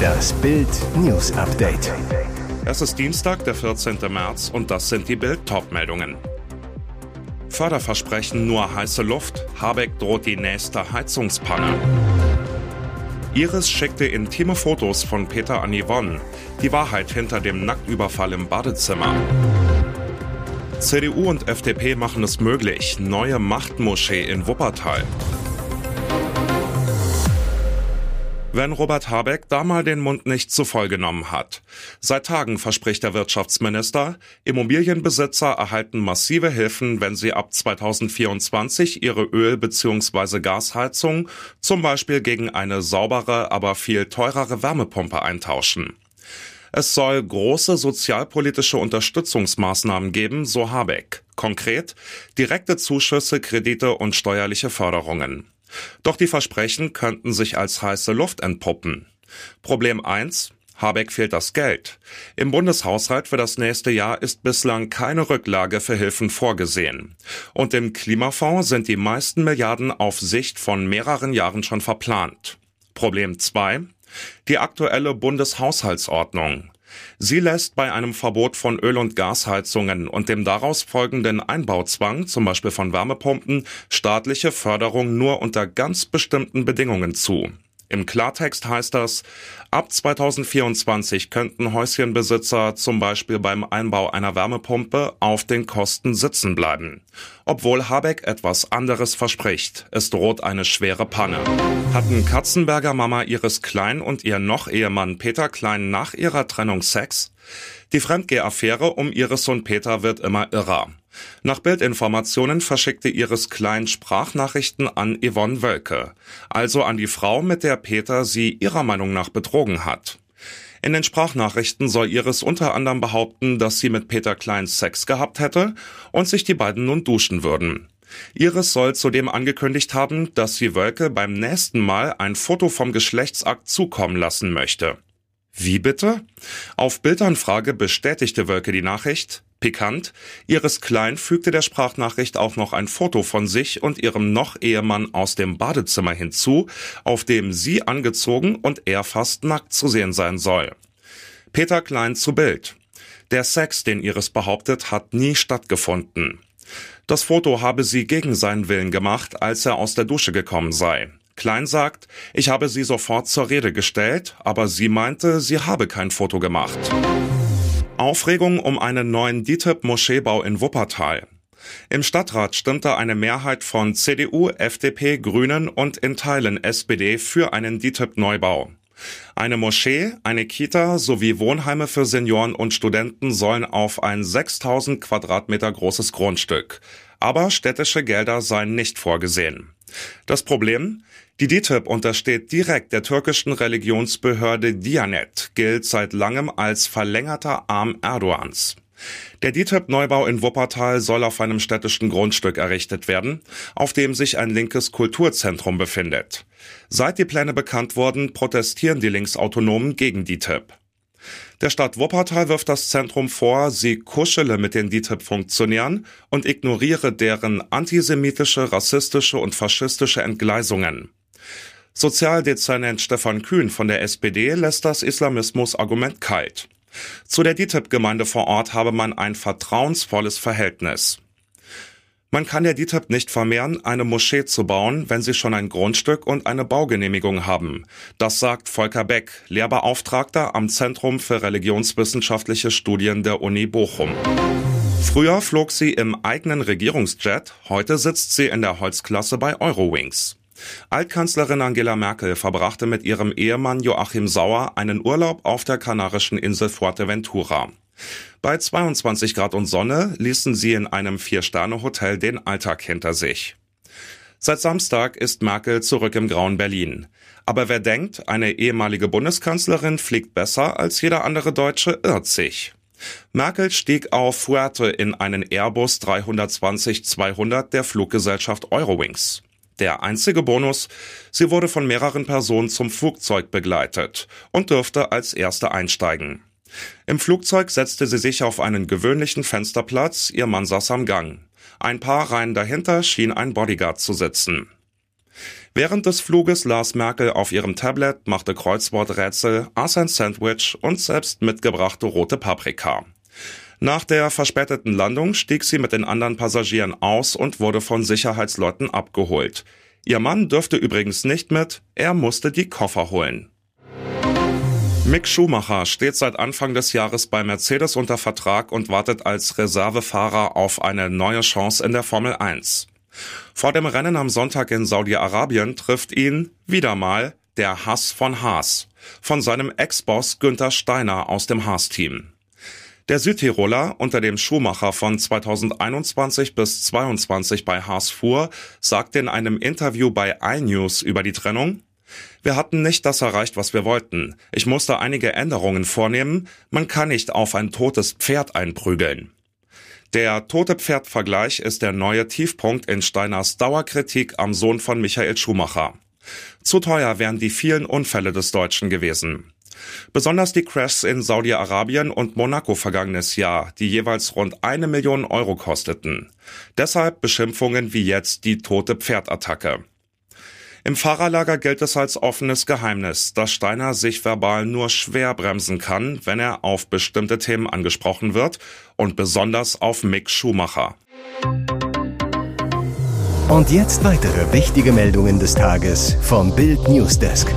Das Bild News Update. Es ist Dienstag, der 14. März und das sind die Bild meldungen Förderversprechen nur heiße Luft. Habeck droht die nächste Heizungspanne. Iris schickte intime Fotos von Peter an Yvonne. Die Wahrheit hinter dem Nacktüberfall im Badezimmer. CDU und FDP machen es möglich. Neue Machtmoschee in Wuppertal. Wenn Robert Habeck da mal den Mund nicht zu voll genommen hat. Seit Tagen verspricht der Wirtschaftsminister, Immobilienbesitzer erhalten massive Hilfen, wenn sie ab 2024 ihre Öl- bzw. Gasheizung zum Beispiel gegen eine saubere, aber viel teurere Wärmepumpe eintauschen. Es soll große sozialpolitische Unterstützungsmaßnahmen geben, so Habeck. Konkret direkte Zuschüsse, Kredite und steuerliche Förderungen. Doch die Versprechen könnten sich als heiße Luft entpuppen. Problem 1. Habeck fehlt das Geld. Im Bundeshaushalt für das nächste Jahr ist bislang keine Rücklage für Hilfen vorgesehen. Und im Klimafonds sind die meisten Milliarden auf Sicht von mehreren Jahren schon verplant. Problem 2. Die aktuelle Bundeshaushaltsordnung. Sie lässt bei einem Verbot von Öl- und Gasheizungen und dem daraus folgenden Einbauzwang, zum Beispiel von Wärmepumpen, staatliche Förderung nur unter ganz bestimmten Bedingungen zu. Im Klartext heißt das, ab 2024 könnten Häuschenbesitzer zum Beispiel beim Einbau einer Wärmepumpe auf den Kosten sitzen bleiben. Obwohl Habeck etwas anderes verspricht. Es droht eine schwere Panne. Hatten Katzenberger Mama ihres Klein und ihr Noch-Ehemann Peter Klein nach ihrer Trennung Sex? Die Fremdgehaffäre um Iris und Peter wird immer irrer. Nach Bildinformationen verschickte Iris Klein Sprachnachrichten an Yvonne Wölke, also an die Frau, mit der Peter sie ihrer Meinung nach betrogen hat. In den Sprachnachrichten soll Iris unter anderem behaupten, dass sie mit Peter Klein Sex gehabt hätte und sich die beiden nun duschen würden. Iris soll zudem angekündigt haben, dass sie Wölke beim nächsten Mal ein Foto vom Geschlechtsakt zukommen lassen möchte. Wie bitte? Auf Bildanfrage bestätigte Wölke die Nachricht. Pikant, Iris Klein fügte der Sprachnachricht auch noch ein Foto von sich und ihrem Noch-Ehemann aus dem Badezimmer hinzu, auf dem sie angezogen und er fast nackt zu sehen sein soll. Peter Klein zu Bild. Der Sex, den Iris behauptet, hat nie stattgefunden. Das Foto habe sie gegen seinen Willen gemacht, als er aus der Dusche gekommen sei. Klein sagt, ich habe sie sofort zur Rede gestellt, aber sie meinte, sie habe kein Foto gemacht. Aufregung um einen neuen DITIB-Moscheebau in Wuppertal. Im Stadtrat stimmte eine Mehrheit von CDU, FDP, Grünen und in Teilen SPD für einen DITIB-Neubau. Eine Moschee, eine Kita sowie Wohnheime für Senioren und Studenten sollen auf ein 6000 Quadratmeter großes Grundstück. Aber städtische Gelder seien nicht vorgesehen. Das Problem? Die DITIB untersteht direkt der türkischen Religionsbehörde Diyanet, gilt seit langem als verlängerter Arm Erdogans. Der DITIB-Neubau in Wuppertal soll auf einem städtischen Grundstück errichtet werden, auf dem sich ein linkes Kulturzentrum befindet. Seit die Pläne bekannt wurden, protestieren die Linksautonomen gegen DITIB. Der Stadt Wuppertal wirft das Zentrum vor, sie kuschele mit den DITIB-Funktionären und ignoriere deren antisemitische, rassistische und faschistische Entgleisungen. Sozialdezernent Stefan Kühn von der SPD lässt das Islamismus-Argument kalt. Zu der DITIB-Gemeinde vor Ort habe man ein vertrauensvolles Verhältnis. Man kann der DITIB nicht vermehren, eine Moschee zu bauen, wenn sie schon ein Grundstück und eine Baugenehmigung haben. Das sagt Volker Beck, Lehrbeauftragter am Zentrum für religionswissenschaftliche Studien der Uni Bochum. Früher flog sie im eigenen Regierungsjet, heute sitzt sie in der Holzklasse bei Eurowings. Altkanzlerin Angela Merkel verbrachte mit ihrem Ehemann Joachim Sauer einen Urlaub auf der kanarischen Insel Fuerteventura. Bei 22 Grad und Sonne ließen sie in einem Vier-Sterne-Hotel den Alltag hinter sich. Seit Samstag ist Merkel zurück im grauen Berlin. Aber wer denkt, eine ehemalige Bundeskanzlerin fliegt besser als jeder andere Deutsche, irrt sich. Merkel stieg auf Fuerte in einen Airbus 320-200 der Fluggesellschaft Eurowings. Der einzige Bonus, sie wurde von mehreren Personen zum Flugzeug begleitet und dürfte als erste einsteigen. Im Flugzeug setzte sie sich auf einen gewöhnlichen Fensterplatz, ihr Mann saß am Gang. Ein paar Reihen dahinter schien ein Bodyguard zu sitzen. Während des Fluges las Merkel auf ihrem Tablet, machte Kreuzworträtsel, aß ein Sandwich und selbst mitgebrachte rote Paprika. Nach der verspäteten Landung stieg sie mit den anderen Passagieren aus und wurde von Sicherheitsleuten abgeholt. Ihr Mann dürfte übrigens nicht mit, er musste die Koffer holen. Mick Schumacher steht seit Anfang des Jahres bei Mercedes unter Vertrag und wartet als Reservefahrer auf eine neue Chance in der Formel 1. Vor dem Rennen am Sonntag in Saudi-Arabien trifft ihn wieder mal der Hass von Haas, von seinem Ex-Boss Günther Steiner aus dem Haas-Team. Der Südtiroler, unter dem Schumacher von 2021 bis 22 bei Haas fuhr, sagte in einem Interview bei iNews über die Trennung, wir hatten nicht das erreicht, was wir wollten. Ich musste einige Änderungen vornehmen. Man kann nicht auf ein totes Pferd einprügeln. Der tote Pferd-Vergleich ist der neue Tiefpunkt in Steiners Dauerkritik am Sohn von Michael Schumacher. Zu teuer wären die vielen Unfälle des Deutschen gewesen. Besonders die Crashs in Saudi-Arabien und Monaco vergangenes Jahr, die jeweils rund eine Million Euro kosteten. Deshalb Beschimpfungen wie jetzt die tote Pferdattacke. Im Fahrerlager gilt es als offenes Geheimnis, dass Steiner sich verbal nur schwer bremsen kann, wenn er auf bestimmte Themen angesprochen wird und besonders auf Mick Schumacher. Und jetzt weitere wichtige Meldungen des Tages vom Bild Newsdesk.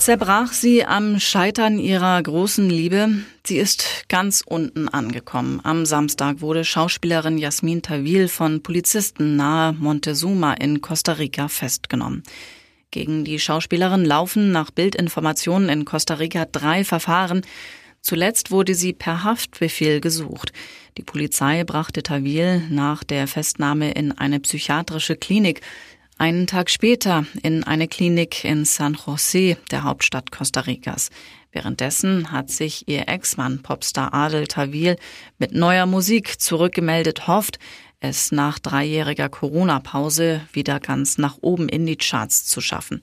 Zerbrach sie am Scheitern ihrer großen Liebe? Sie ist ganz unten angekommen. Am Samstag wurde Schauspielerin Jasmin Tawil von Polizisten nahe Montezuma in Costa Rica festgenommen. Gegen die Schauspielerin laufen nach Bildinformationen in Costa Rica drei Verfahren. Zuletzt wurde sie per Haftbefehl gesucht. Die Polizei brachte Tawil nach der Festnahme in eine psychiatrische Klinik. Einen Tag später in eine Klinik in San José, der Hauptstadt Costa Ricas. Währenddessen hat sich ihr Ex-Mann Popstar Adel Tawil mit neuer Musik zurückgemeldet, hofft, es nach dreijähriger Corona-Pause wieder ganz nach oben in die Charts zu schaffen.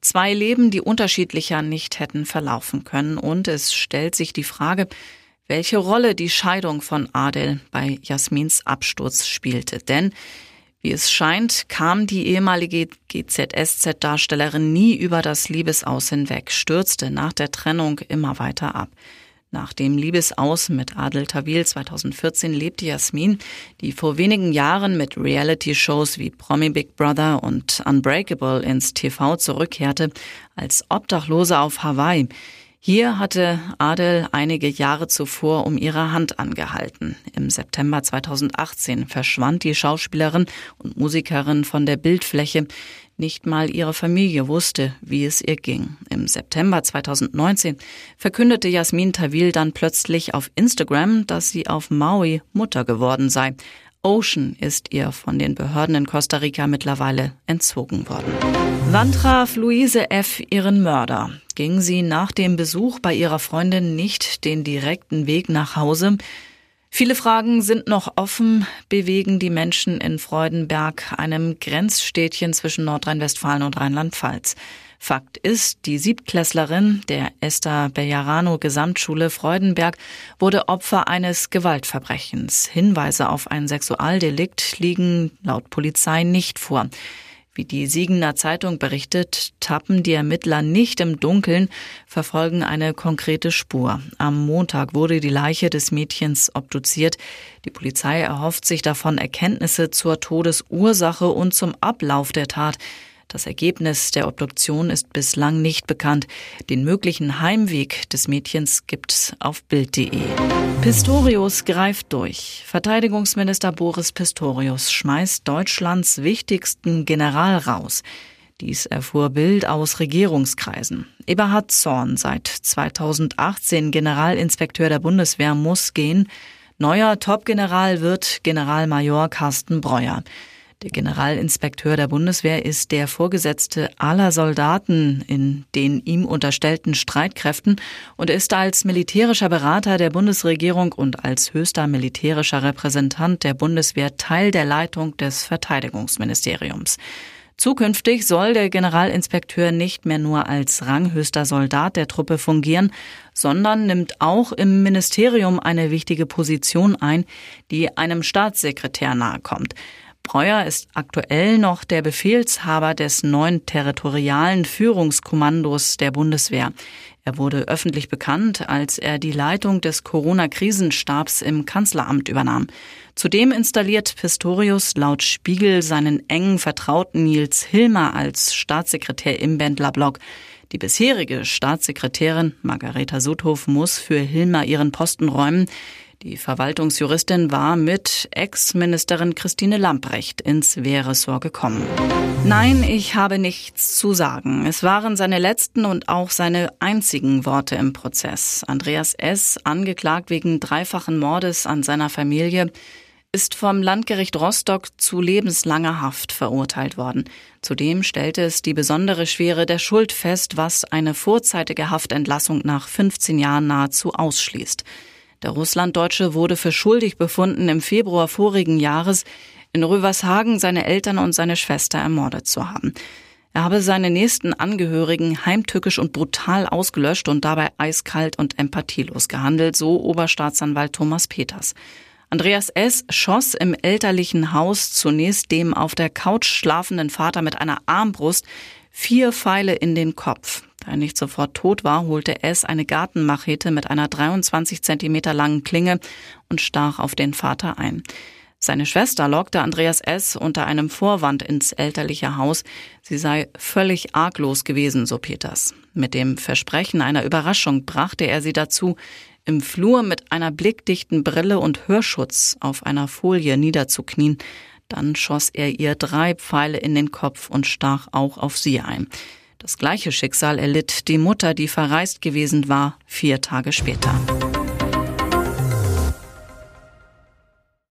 Zwei Leben, die unterschiedlicher nicht hätten verlaufen können. Und es stellt sich die Frage, welche Rolle die Scheidung von Adel bei Jasmins Absturz spielte. Denn wie es scheint, kam die ehemalige GZSZ-Darstellerin nie über das Liebesaus hinweg, stürzte nach der Trennung immer weiter ab. Nach dem Liebesaus mit Adel Tawil 2014 lebte Jasmin, die vor wenigen Jahren mit Reality-Shows wie Promi Big Brother und Unbreakable ins TV zurückkehrte, als Obdachlose auf Hawaii. Hier hatte Adel einige Jahre zuvor um ihre Hand angehalten. Im September 2018 verschwand die Schauspielerin und Musikerin von der Bildfläche. Nicht mal ihre Familie wusste, wie es ihr ging. Im September 2019 verkündete Jasmin Tawil dann plötzlich auf Instagram, dass sie auf Maui Mutter geworden sei. Ocean ist ihr von den Behörden in Costa Rica mittlerweile entzogen worden. Wann traf Luise F. ihren Mörder? Ging sie nach dem Besuch bei ihrer Freundin nicht den direkten Weg nach Hause? Viele Fragen sind noch offen, bewegen die Menschen in Freudenberg, einem Grenzstädtchen zwischen Nordrhein-Westfalen und Rheinland-Pfalz. Fakt ist, die Siebtklässlerin der Esther Bellarano Gesamtschule Freudenberg wurde Opfer eines Gewaltverbrechens. Hinweise auf ein Sexualdelikt liegen laut Polizei nicht vor. Wie die Siegener Zeitung berichtet, tappen die Ermittler nicht im Dunkeln, verfolgen eine konkrete Spur. Am Montag wurde die Leiche des Mädchens obduziert. Die Polizei erhofft sich davon Erkenntnisse zur Todesursache und zum Ablauf der Tat. Das Ergebnis der Obduktion ist bislang nicht bekannt. Den möglichen Heimweg des Mädchens gibt's auf Bild.de. Pistorius greift durch. Verteidigungsminister Boris Pistorius schmeißt Deutschlands wichtigsten General raus. Dies erfuhr Bild aus Regierungskreisen. Eberhard Zorn, seit 2018 Generalinspekteur der Bundeswehr, muss gehen. Neuer Topgeneral wird Generalmajor Carsten Breuer. Der Generalinspekteur der Bundeswehr ist der Vorgesetzte aller Soldaten in den ihm unterstellten Streitkräften und ist als militärischer Berater der Bundesregierung und als höchster militärischer Repräsentant der Bundeswehr Teil der Leitung des Verteidigungsministeriums. Zukünftig soll der Generalinspekteur nicht mehr nur als ranghöchster Soldat der Truppe fungieren, sondern nimmt auch im Ministerium eine wichtige Position ein, die einem Staatssekretär nahekommt. Breuer ist aktuell noch der Befehlshaber des neuen territorialen Führungskommandos der Bundeswehr. Er wurde öffentlich bekannt, als er die Leitung des Corona-Krisenstabs im Kanzleramt übernahm. Zudem installiert Pistorius laut Spiegel seinen engen Vertrauten Nils Hilmer als Staatssekretär im Bändlerblock. Die bisherige Staatssekretärin Margareta Sudhoff muss für Hilmer ihren Posten räumen. Die Verwaltungsjuristin war mit Ex-Ministerin Christine Lamprecht ins Wehressort gekommen. Nein, ich habe nichts zu sagen. Es waren seine letzten und auch seine einzigen Worte im Prozess. Andreas S., angeklagt wegen dreifachen Mordes an seiner Familie, ist vom Landgericht Rostock zu lebenslanger Haft verurteilt worden. Zudem stellte es die besondere Schwere der Schuld fest, was eine vorzeitige Haftentlassung nach 15 Jahren nahezu ausschließt. Der Russlanddeutsche wurde für schuldig befunden, im Februar vorigen Jahres in Rövershagen seine Eltern und seine Schwester ermordet zu haben. Er habe seine nächsten Angehörigen heimtückisch und brutal ausgelöscht und dabei eiskalt und empathielos gehandelt, so Oberstaatsanwalt Thomas Peters. Andreas S. schoss im elterlichen Haus zunächst dem auf der Couch schlafenden Vater mit einer Armbrust vier Pfeile in den Kopf. Da er nicht sofort tot war, holte S. eine Gartenmachete mit einer 23 Zentimeter langen Klinge und stach auf den Vater ein. Seine Schwester lockte Andreas S. unter einem Vorwand ins elterliche Haus. Sie sei völlig arglos gewesen, so Peters. Mit dem Versprechen einer Überraschung brachte er sie dazu, im Flur mit einer blickdichten Brille und Hörschutz auf einer Folie niederzuknien. Dann schoss er ihr drei Pfeile in den Kopf und stach auch auf sie ein. Das gleiche Schicksal erlitt die Mutter, die verreist gewesen war, vier Tage später.